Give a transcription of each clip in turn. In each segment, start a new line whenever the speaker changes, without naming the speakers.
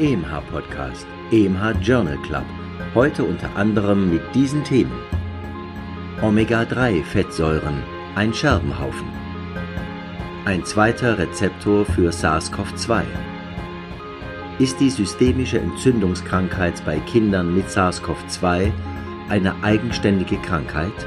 EMH Podcast, EMH Journal Club. Heute unter anderem mit diesen Themen. Omega-3-Fettsäuren, ein Scherbenhaufen. Ein zweiter Rezeptor für SARS-CoV-2. Ist die systemische Entzündungskrankheit bei Kindern mit SARS-CoV-2 eine eigenständige Krankheit?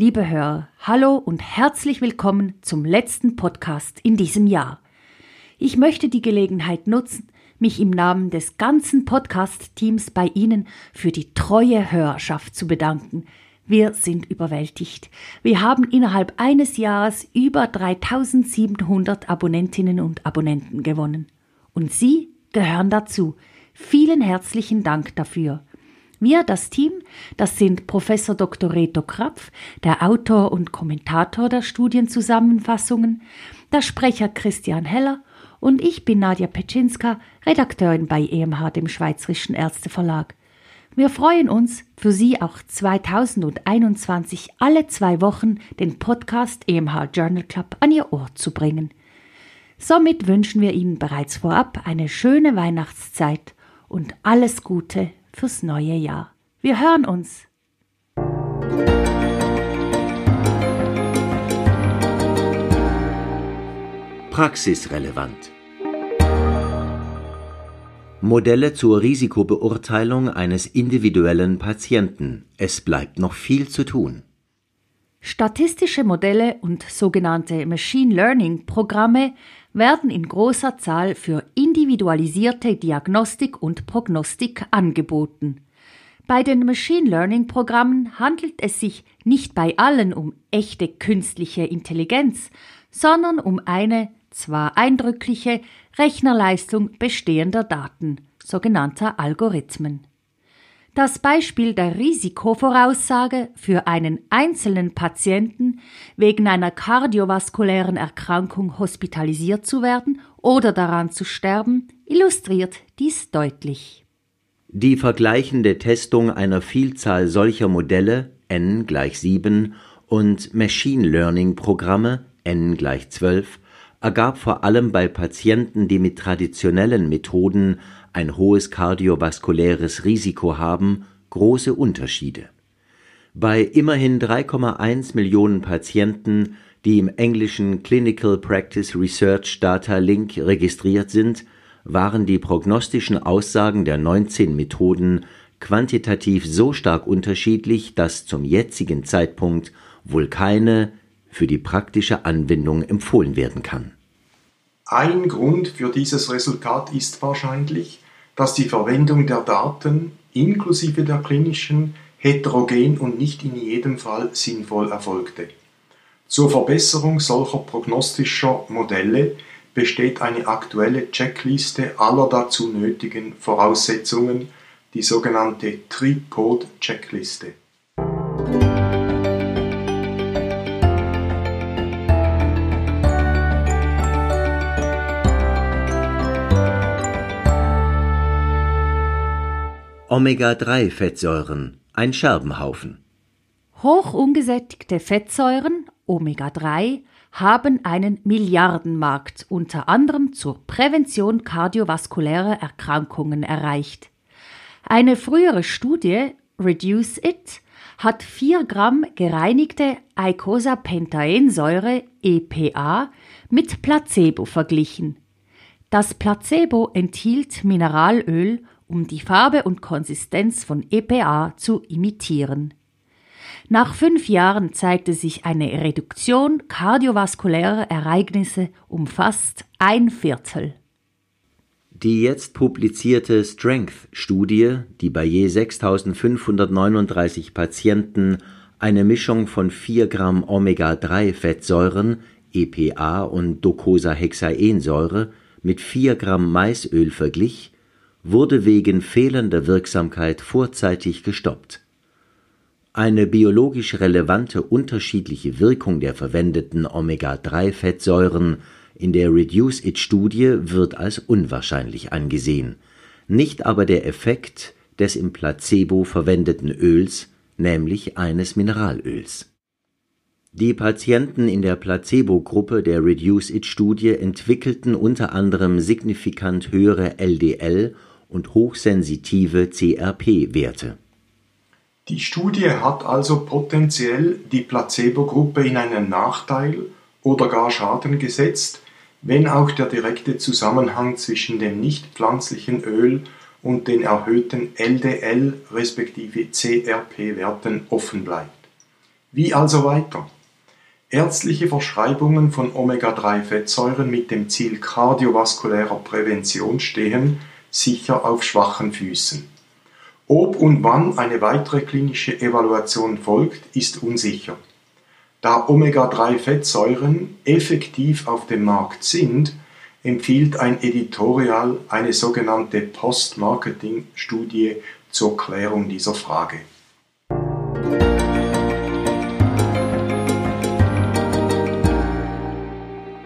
Liebe Hörer, hallo und herzlich willkommen zum letzten Podcast in diesem Jahr. Ich möchte die Gelegenheit nutzen, mich im Namen des ganzen Podcast-Teams bei Ihnen für die treue Hörerschaft zu bedanken. Wir sind überwältigt. Wir haben innerhalb eines Jahres über 3700 Abonnentinnen und Abonnenten gewonnen. Und Sie gehören dazu. Vielen herzlichen Dank dafür. Wir, das Team, das sind Professor Dr. Reto Krapf, der Autor und Kommentator der Studienzusammenfassungen, der Sprecher Christian Heller und ich bin Nadja Petschinska, Redakteurin bei EMH, dem Schweizerischen Ärzteverlag. Wir freuen uns, für Sie auch 2021 alle zwei Wochen den Podcast EMH Journal Club an Ihr Ohr zu bringen. Somit wünschen wir Ihnen bereits vorab eine schöne Weihnachtszeit und alles Gute fürs neue Jahr. Wir hören uns.
Praxisrelevant. Modelle zur Risikobeurteilung eines individuellen Patienten. Es bleibt noch viel zu tun.
Statistische Modelle und sogenannte Machine Learning Programme werden in großer Zahl für individualisierte Diagnostik und Prognostik angeboten. Bei den Machine Learning Programmen handelt es sich nicht bei allen um echte künstliche Intelligenz, sondern um eine zwar eindrückliche Rechnerleistung bestehender Daten, sogenannter Algorithmen. Das Beispiel der Risikovoraussage für einen einzelnen Patienten wegen einer kardiovaskulären Erkrankung hospitalisiert zu werden oder daran zu sterben, illustriert dies deutlich.
Die vergleichende Testung einer Vielzahl solcher Modelle n gleich 7 und Machine Learning Programme n gleich 12 ergab vor allem bei Patienten, die mit traditionellen Methoden ein hohes kardiovaskuläres Risiko haben, große Unterschiede. Bei immerhin 3,1 Millionen Patienten, die im englischen Clinical Practice Research Data Link registriert sind, waren die prognostischen Aussagen der 19 Methoden quantitativ so stark unterschiedlich, dass zum jetzigen Zeitpunkt wohl keine für die praktische Anwendung empfohlen werden kann.
Ein Grund für dieses Resultat ist wahrscheinlich, dass die Verwendung der Daten inklusive der klinischen heterogen und nicht in jedem Fall sinnvoll erfolgte. Zur Verbesserung solcher prognostischer Modelle besteht eine aktuelle Checkliste aller dazu nötigen Voraussetzungen, die sogenannte Tripod-Checkliste.
Omega-3-Fettsäuren, ein Scherbenhaufen.
Hoch ungesättigte Fettsäuren, Omega-3, haben einen Milliardenmarkt unter anderem zur Prävention kardiovaskulärer Erkrankungen erreicht. Eine frühere Studie, Reduce It, hat 4 Gramm gereinigte Eicosapentaensäure EPA mit Placebo verglichen. Das Placebo enthielt Mineralöl um die Farbe und Konsistenz von EPA zu imitieren. Nach fünf Jahren zeigte sich eine Reduktion kardiovaskulärer Ereignisse um fast ein Viertel.
Die jetzt publizierte Strength-Studie, die bei je 6.539 Patienten eine Mischung von 4 Gramm Omega-3-Fettsäuren, EPA und Docosahexaensäure mit 4 Gramm Maisöl verglich, wurde wegen fehlender Wirksamkeit vorzeitig gestoppt. Eine biologisch relevante unterschiedliche Wirkung der verwendeten Omega-3-Fettsäuren in der Reduce-It-Studie wird als unwahrscheinlich angesehen, nicht aber der Effekt, des im Placebo verwendeten Öls, nämlich eines Mineralöls. Die Patienten in der Placebo-Gruppe der Reduce-It-Studie entwickelten unter anderem signifikant höhere LDL und hochsensitive CRP-Werte.
Die Studie hat also potenziell die Placebo-Gruppe in einen Nachteil oder gar Schaden gesetzt, wenn auch der direkte Zusammenhang zwischen dem nicht pflanzlichen Öl und den erhöhten LDL respektive CRP-Werten offen bleibt. Wie also weiter? Ärztliche Verschreibungen von Omega-3-Fettsäuren mit dem Ziel kardiovaskulärer Prävention stehen sicher auf schwachen Füßen. Ob und wann eine weitere klinische Evaluation folgt, ist unsicher. Da Omega-3-Fettsäuren effektiv auf dem Markt sind, empfiehlt ein Editorial eine sogenannte Post-Marketing-Studie zur Klärung dieser Frage.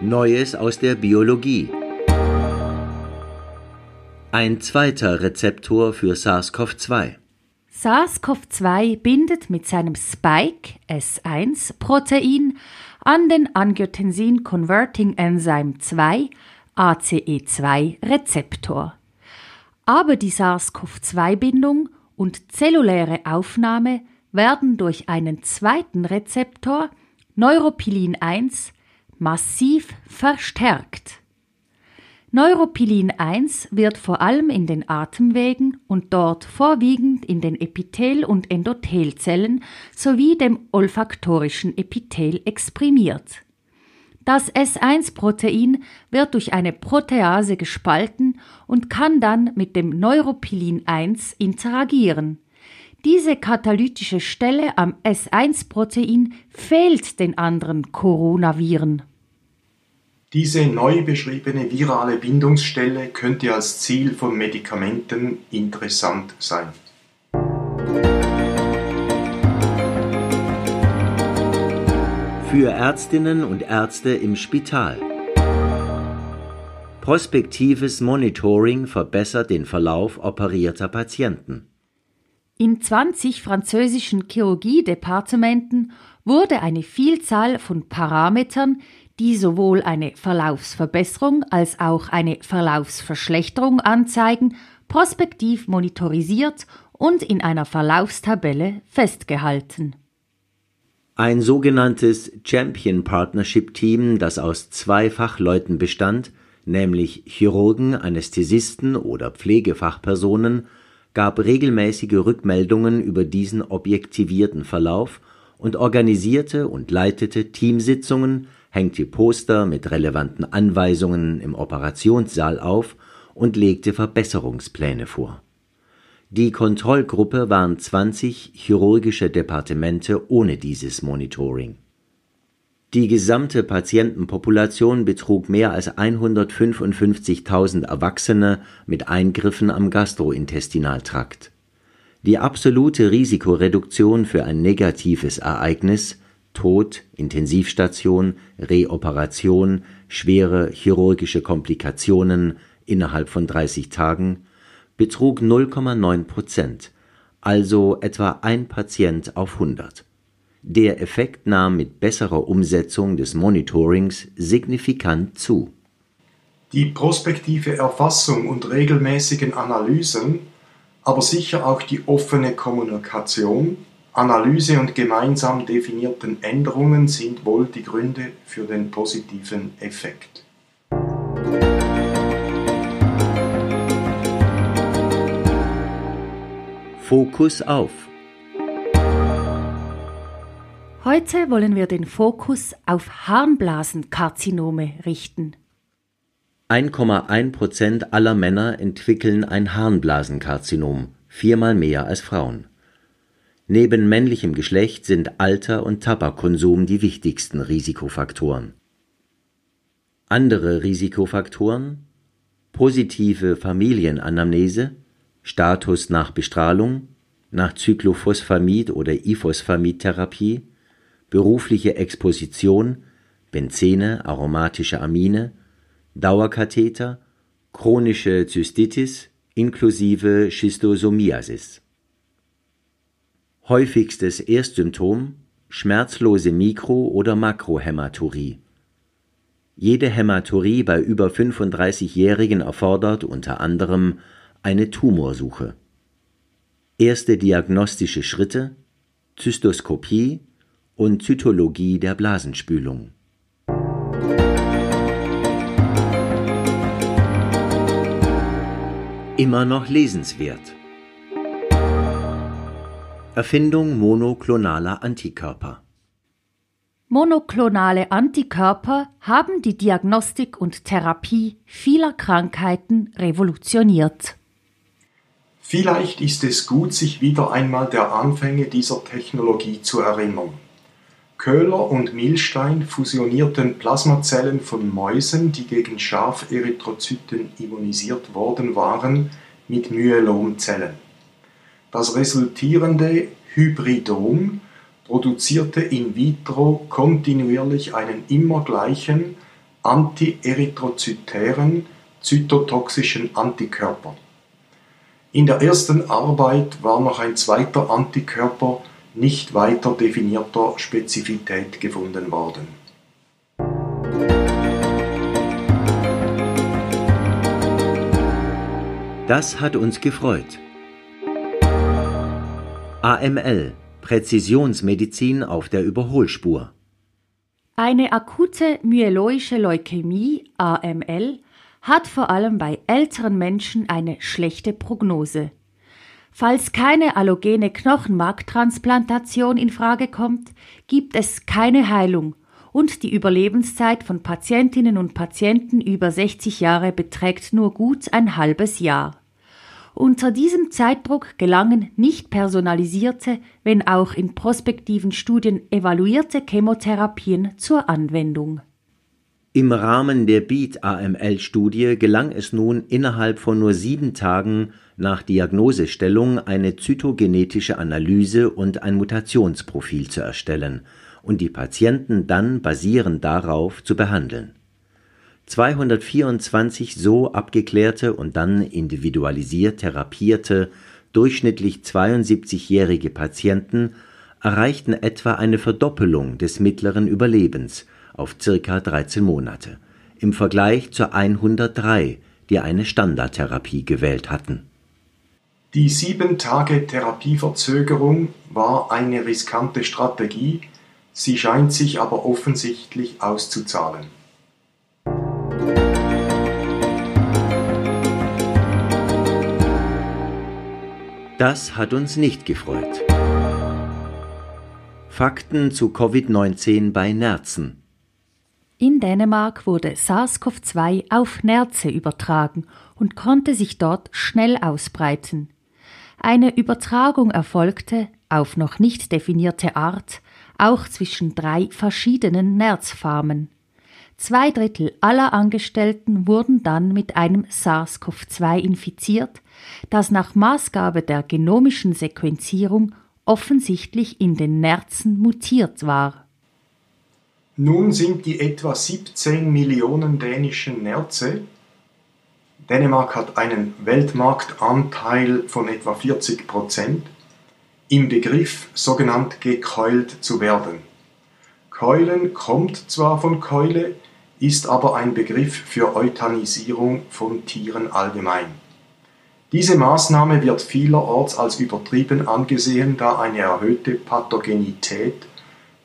Neues aus der Biologie. Ein zweiter Rezeptor für SARS-CoV-2.
SARS-CoV-2 bindet mit seinem Spike-S1-Protein an den Angiotensin Converting Enzyme 2 ACE2-Rezeptor. Aber die SARS-CoV-2-Bindung und zelluläre Aufnahme werden durch einen zweiten Rezeptor, Neuropilin 1, massiv verstärkt. Neuropilin 1 wird vor allem in den Atemwegen und dort vorwiegend in den Epithel- und Endothelzellen sowie dem olfaktorischen Epithel exprimiert. Das S1-Protein wird durch eine Protease gespalten und kann dann mit dem Neuropilin 1 interagieren. Diese katalytische Stelle am S1-Protein fehlt den anderen Coronaviren.
Diese neu beschriebene virale Bindungsstelle könnte als Ziel von Medikamenten interessant sein.
Für Ärztinnen und Ärzte im Spital. Prospektives Monitoring verbessert den Verlauf operierter Patienten.
In 20 französischen Chirurgiedepartementen wurde eine Vielzahl von Parametern, die sowohl eine Verlaufsverbesserung als auch eine Verlaufsverschlechterung anzeigen, prospektiv monitorisiert und in einer Verlaufstabelle festgehalten.
Ein sogenanntes Champion Partnership Team, das aus zwei Fachleuten bestand, nämlich Chirurgen, Anästhesisten oder Pflegefachpersonen, gab regelmäßige Rückmeldungen über diesen objektivierten Verlauf und organisierte und leitete Teamsitzungen, hängte Poster mit relevanten Anweisungen im Operationssaal auf und legte Verbesserungspläne vor. Die Kontrollgruppe waren 20 chirurgische Departemente ohne dieses Monitoring. Die gesamte Patientenpopulation betrug mehr als 155.000 Erwachsene mit Eingriffen am Gastrointestinaltrakt. Die absolute Risikoreduktion für ein negatives Ereignis Tod, Intensivstation, Reoperation, schwere chirurgische Komplikationen innerhalb von 30 Tagen betrug 0,9 Prozent, also etwa ein Patient auf 100. Der Effekt nahm mit besserer Umsetzung des Monitorings signifikant zu.
Die prospektive Erfassung und regelmäßigen Analysen, aber sicher auch die offene Kommunikation, Analyse und gemeinsam definierten Änderungen sind wohl die Gründe für den positiven Effekt.
Fokus auf
Heute wollen wir den Fokus auf Harnblasenkarzinome richten.
1,1 Prozent aller Männer entwickeln ein Harnblasenkarzinom, viermal mehr als Frauen. Neben männlichem Geschlecht sind Alter und Tabakkonsum die wichtigsten Risikofaktoren. Andere Risikofaktoren positive Familienanamnese, Status nach Bestrahlung, nach Cyclophosphamid oder Iphosphamid-Therapie, berufliche Exposition, Benzene, aromatische Amine, Dauerkatheter, chronische Zystitis, inklusive Schistosomiasis. Häufigstes Erstsymptom schmerzlose Mikro- oder Makrohämaturie. Jede Hämaturie bei über 35-Jährigen erfordert unter anderem eine Tumorsuche. Erste diagnostische Schritte Zystoskopie und Zytologie der Blasenspülung. Immer noch lesenswert. Erfindung monoklonaler Antikörper.
Monoklonale Antikörper haben die Diagnostik und Therapie vieler Krankheiten revolutioniert.
Vielleicht ist es gut, sich wieder einmal der Anfänge dieser Technologie zu erinnern. Köhler und Milstein fusionierten Plasmazellen von Mäusen, die gegen Schaferythrozyten immunisiert worden waren, mit Myelomzellen. Das resultierende Hybridom produzierte in vitro kontinuierlich einen immer gleichen antierythrozytären zytotoxischen Antikörper. In der ersten Arbeit war noch ein zweiter Antikörper nicht weiter definierter Spezifität gefunden worden.
Das hat uns gefreut. AML Präzisionsmedizin auf der Überholspur.
Eine akute myeloische Leukämie AML hat vor allem bei älteren Menschen eine schlechte Prognose. Falls keine allogene Knochenmarktransplantation in Frage kommt, gibt es keine Heilung und die Überlebenszeit von Patientinnen und Patienten über 60 Jahre beträgt nur gut ein halbes Jahr. Unter diesem Zeitdruck gelangen nicht personalisierte, wenn auch in prospektiven Studien evaluierte Chemotherapien zur Anwendung.
Im Rahmen der BEAT-AML-Studie gelang es nun innerhalb von nur sieben Tagen nach Diagnosestellung eine zytogenetische Analyse und ein Mutationsprofil zu erstellen und die Patienten dann basierend darauf zu behandeln 224 so abgeklärte und dann individualisiert therapierte, durchschnittlich 72-jährige Patienten erreichten etwa eine Verdoppelung des mittleren Überlebens auf circa 13 Monate im Vergleich zu 103, die eine Standardtherapie gewählt hatten.
Die sieben Tage Therapieverzögerung war eine riskante Strategie, sie scheint sich aber offensichtlich auszuzahlen.
Das hat uns nicht gefreut. Fakten zu Covid-19 bei Nerzen.
In Dänemark wurde SARS-CoV-2 auf Nerze übertragen und konnte sich dort schnell ausbreiten. Eine Übertragung erfolgte, auf noch nicht definierte Art, auch zwischen drei verschiedenen Nerzfarmen. Zwei Drittel aller Angestellten wurden dann mit einem SARS-CoV-2 infiziert, das nach Maßgabe der genomischen Sequenzierung offensichtlich in den Nerzen mutiert war.
Nun sind die etwa 17 Millionen dänischen Nerze Dänemark hat einen Weltmarktanteil von etwa 40 Prozent, im Begriff sogenannt gekeult zu werden. Keulen kommt zwar von Keule, ist aber ein Begriff für Euthanisierung von Tieren allgemein. Diese Maßnahme wird vielerorts als übertrieben angesehen, da eine erhöhte Pathogenität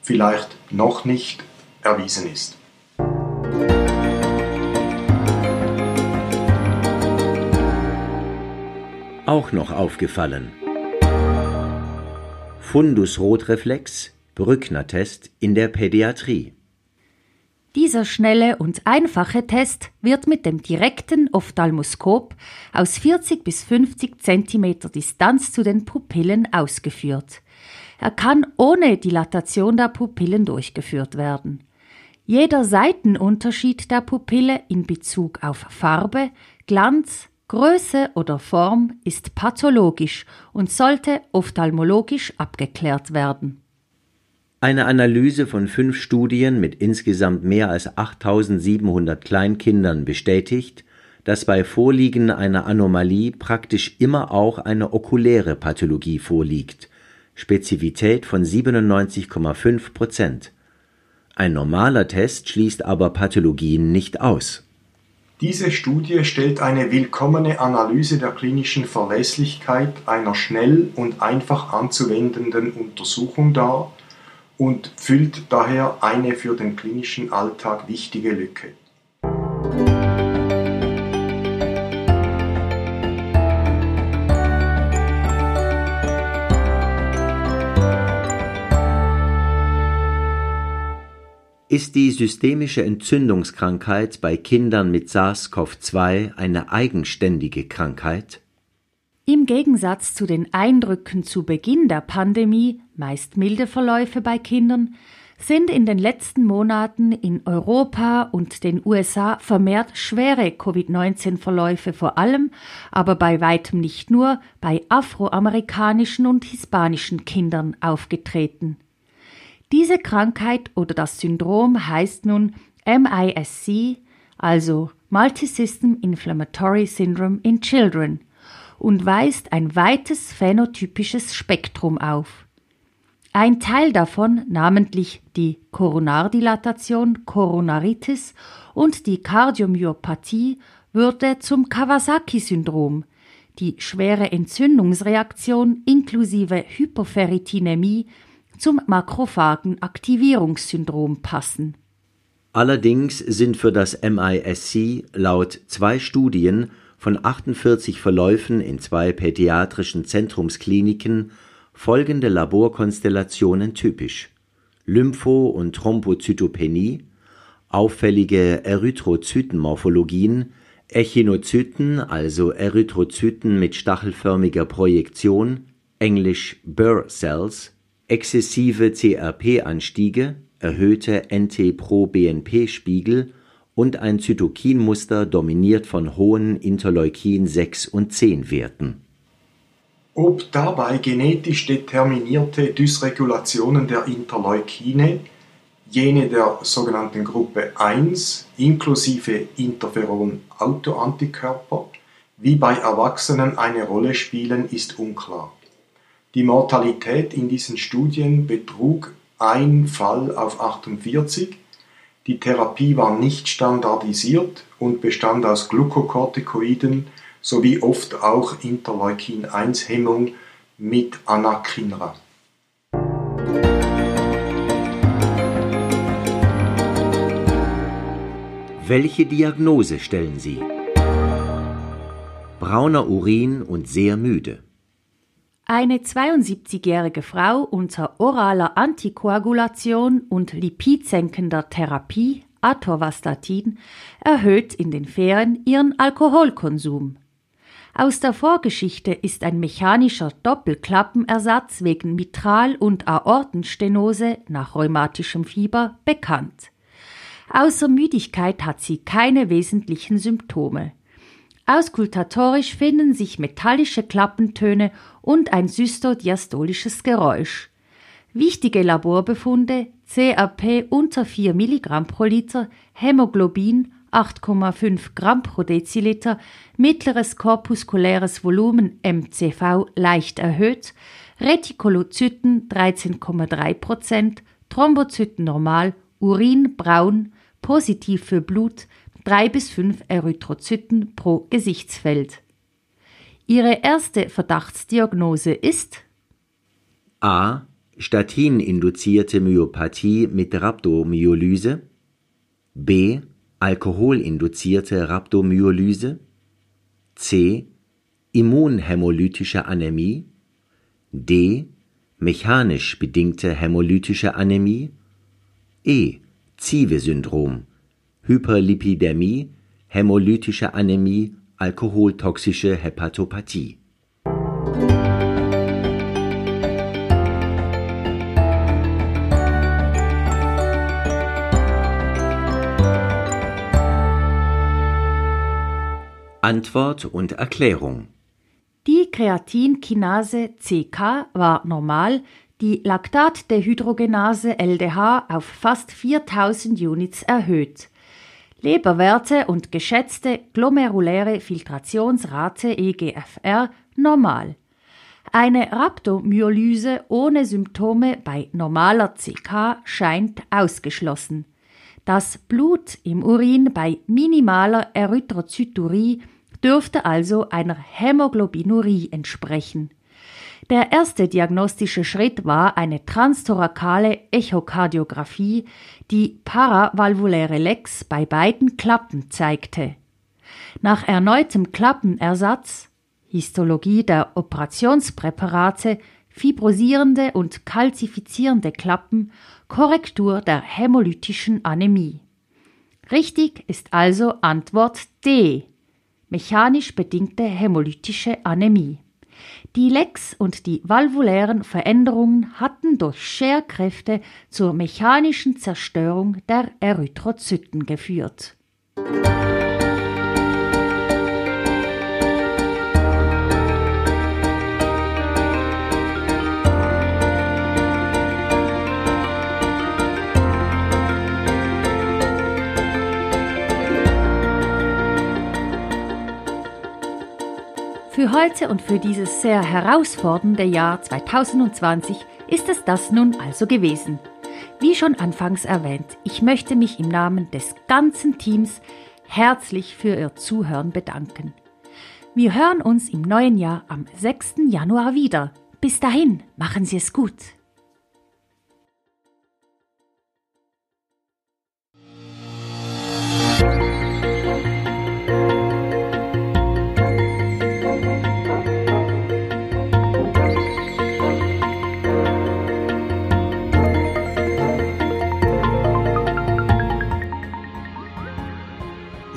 vielleicht noch nicht erwiesen ist.
Auch noch aufgefallen. Fundus-Rotreflex, Brückner-Test in der Pädiatrie.
Dieser schnelle und einfache Test wird mit dem direkten Ophthalmoskop aus 40 bis 50 cm Distanz zu den Pupillen ausgeführt. Er kann ohne Dilatation der Pupillen durchgeführt werden. Jeder Seitenunterschied der Pupille in Bezug auf Farbe, Glanz, Größe oder Form ist pathologisch und sollte ophthalmologisch abgeklärt werden.
Eine Analyse von fünf Studien mit insgesamt mehr als 8700 Kleinkindern bestätigt, dass bei Vorliegen einer Anomalie praktisch immer auch eine okuläre Pathologie vorliegt, Spezifität von 97,5 Prozent. Ein normaler Test schließt aber Pathologien nicht aus.
Diese Studie stellt eine willkommene Analyse der klinischen Verlässlichkeit einer schnell und einfach anzuwendenden Untersuchung dar und füllt daher eine für den klinischen Alltag wichtige Lücke.
Ist die systemische Entzündungskrankheit bei Kindern mit SARS-CoV-2 eine eigenständige Krankheit?
Im Gegensatz zu den Eindrücken zu Beginn der Pandemie, meist milde Verläufe bei Kindern, sind in den letzten Monaten in Europa und den USA vermehrt schwere Covid-19-Verläufe vor allem, aber bei weitem nicht nur bei afroamerikanischen und hispanischen Kindern aufgetreten. Diese Krankheit oder das Syndrom heißt nun MISC, also Multisystem Inflammatory Syndrome in Children, und weist ein weites phänotypisches Spektrum auf. Ein Teil davon, namentlich die Koronardilatation, Koronaritis und die Kardiomyopathie, würde zum Kawasaki-Syndrom, die schwere Entzündungsreaktion inklusive Hyperferritinämie zum Makrophagenaktivierungssyndrom passen.
Allerdings sind für das MISC laut zwei Studien von 48 Verläufen in zwei pädiatrischen Zentrumskliniken folgende Laborkonstellationen typisch: Lympho- und Thrombozytopenie, auffällige Erythrozytenmorphologien, Echinozyten, also Erythrozyten mit stachelförmiger Projektion, englisch Burr Cells exzessive CRP-Anstiege, erhöhte NT-proBNP-Spiegel und ein Zytokinmuster dominiert von hohen Interleukin-6 und 10-Werten.
Ob dabei genetisch determinierte Dysregulationen der Interleukine, jene der sogenannten Gruppe 1 inklusive Interferon-Autoantikörper, wie bei Erwachsenen eine Rolle spielen, ist unklar. Die Mortalität in diesen Studien betrug ein Fall auf 48, die Therapie war nicht standardisiert und bestand aus Glukokortikoiden sowie oft auch Interleukin-1-Hemmung mit Anakinra.
Welche Diagnose stellen Sie? Brauner Urin und sehr müde.
Eine 72-jährige Frau unter oraler Antikoagulation und lipidsenkender Therapie Atorvastatin erhöht in den Ferien ihren Alkoholkonsum. Aus der Vorgeschichte ist ein mechanischer Doppelklappenersatz wegen Mitral- und Aortenstenose nach rheumatischem Fieber bekannt. Außer Müdigkeit hat sie keine wesentlichen Symptome. Auskultatorisch finden sich metallische Klappentöne und ein systodiastolisches Geräusch. Wichtige Laborbefunde CRP unter 4 mg pro Liter, Hämoglobin 8,5 Gramm pro Deziliter, mittleres korpuskuläres Volumen MCV leicht erhöht, Retikolozyten 13,3 Prozent, Thrombozyten normal, Urin braun, positiv für Blut, drei bis fünf Erythrozyten pro Gesichtsfeld. Ihre erste Verdachtsdiagnose ist
A. Statin-induzierte Myopathie mit Rhabdomyolyse B. Alkoholinduzierte Rhabdomyolyse C. Immunhämolytische Anämie D. Mechanisch bedingte hämolytische Anämie E. Zieve-Syndrom Hyperlipidämie, hämolytische Anämie, alkoholtoxische Hepatopathie. Antwort und Erklärung
Die Kreatinkinase CK war normal, die Laktatdehydrogenase LDH auf fast 4000 Units erhöht. Leberwerte und geschätzte glomeruläre Filtrationsrate EGFR normal. Eine Rhabdomyolyse ohne Symptome bei normaler CK scheint ausgeschlossen. Das Blut im Urin bei minimaler Erythrozyturie dürfte also einer Hämoglobinurie entsprechen. Der erste diagnostische Schritt war eine transtorakale Echokardiographie, die paravalvuläre Lex bei beiden Klappen zeigte. Nach erneutem Klappenersatz, Histologie der Operationspräparate, fibrosierende und kalzifizierende Klappen, Korrektur der hämolytischen Anämie. Richtig ist also Antwort D. Mechanisch bedingte hämolytische Anämie. Die Lex und die valvulären Veränderungen hatten durch Scherkräfte zur mechanischen Zerstörung der Erythrozyten geführt. Für heute und für dieses sehr herausfordernde Jahr 2020 ist es das nun also gewesen. Wie schon anfangs erwähnt, ich möchte mich im Namen des ganzen Teams herzlich für Ihr Zuhören bedanken. Wir hören uns im neuen Jahr am 6. Januar wieder. Bis dahin, machen Sie es gut.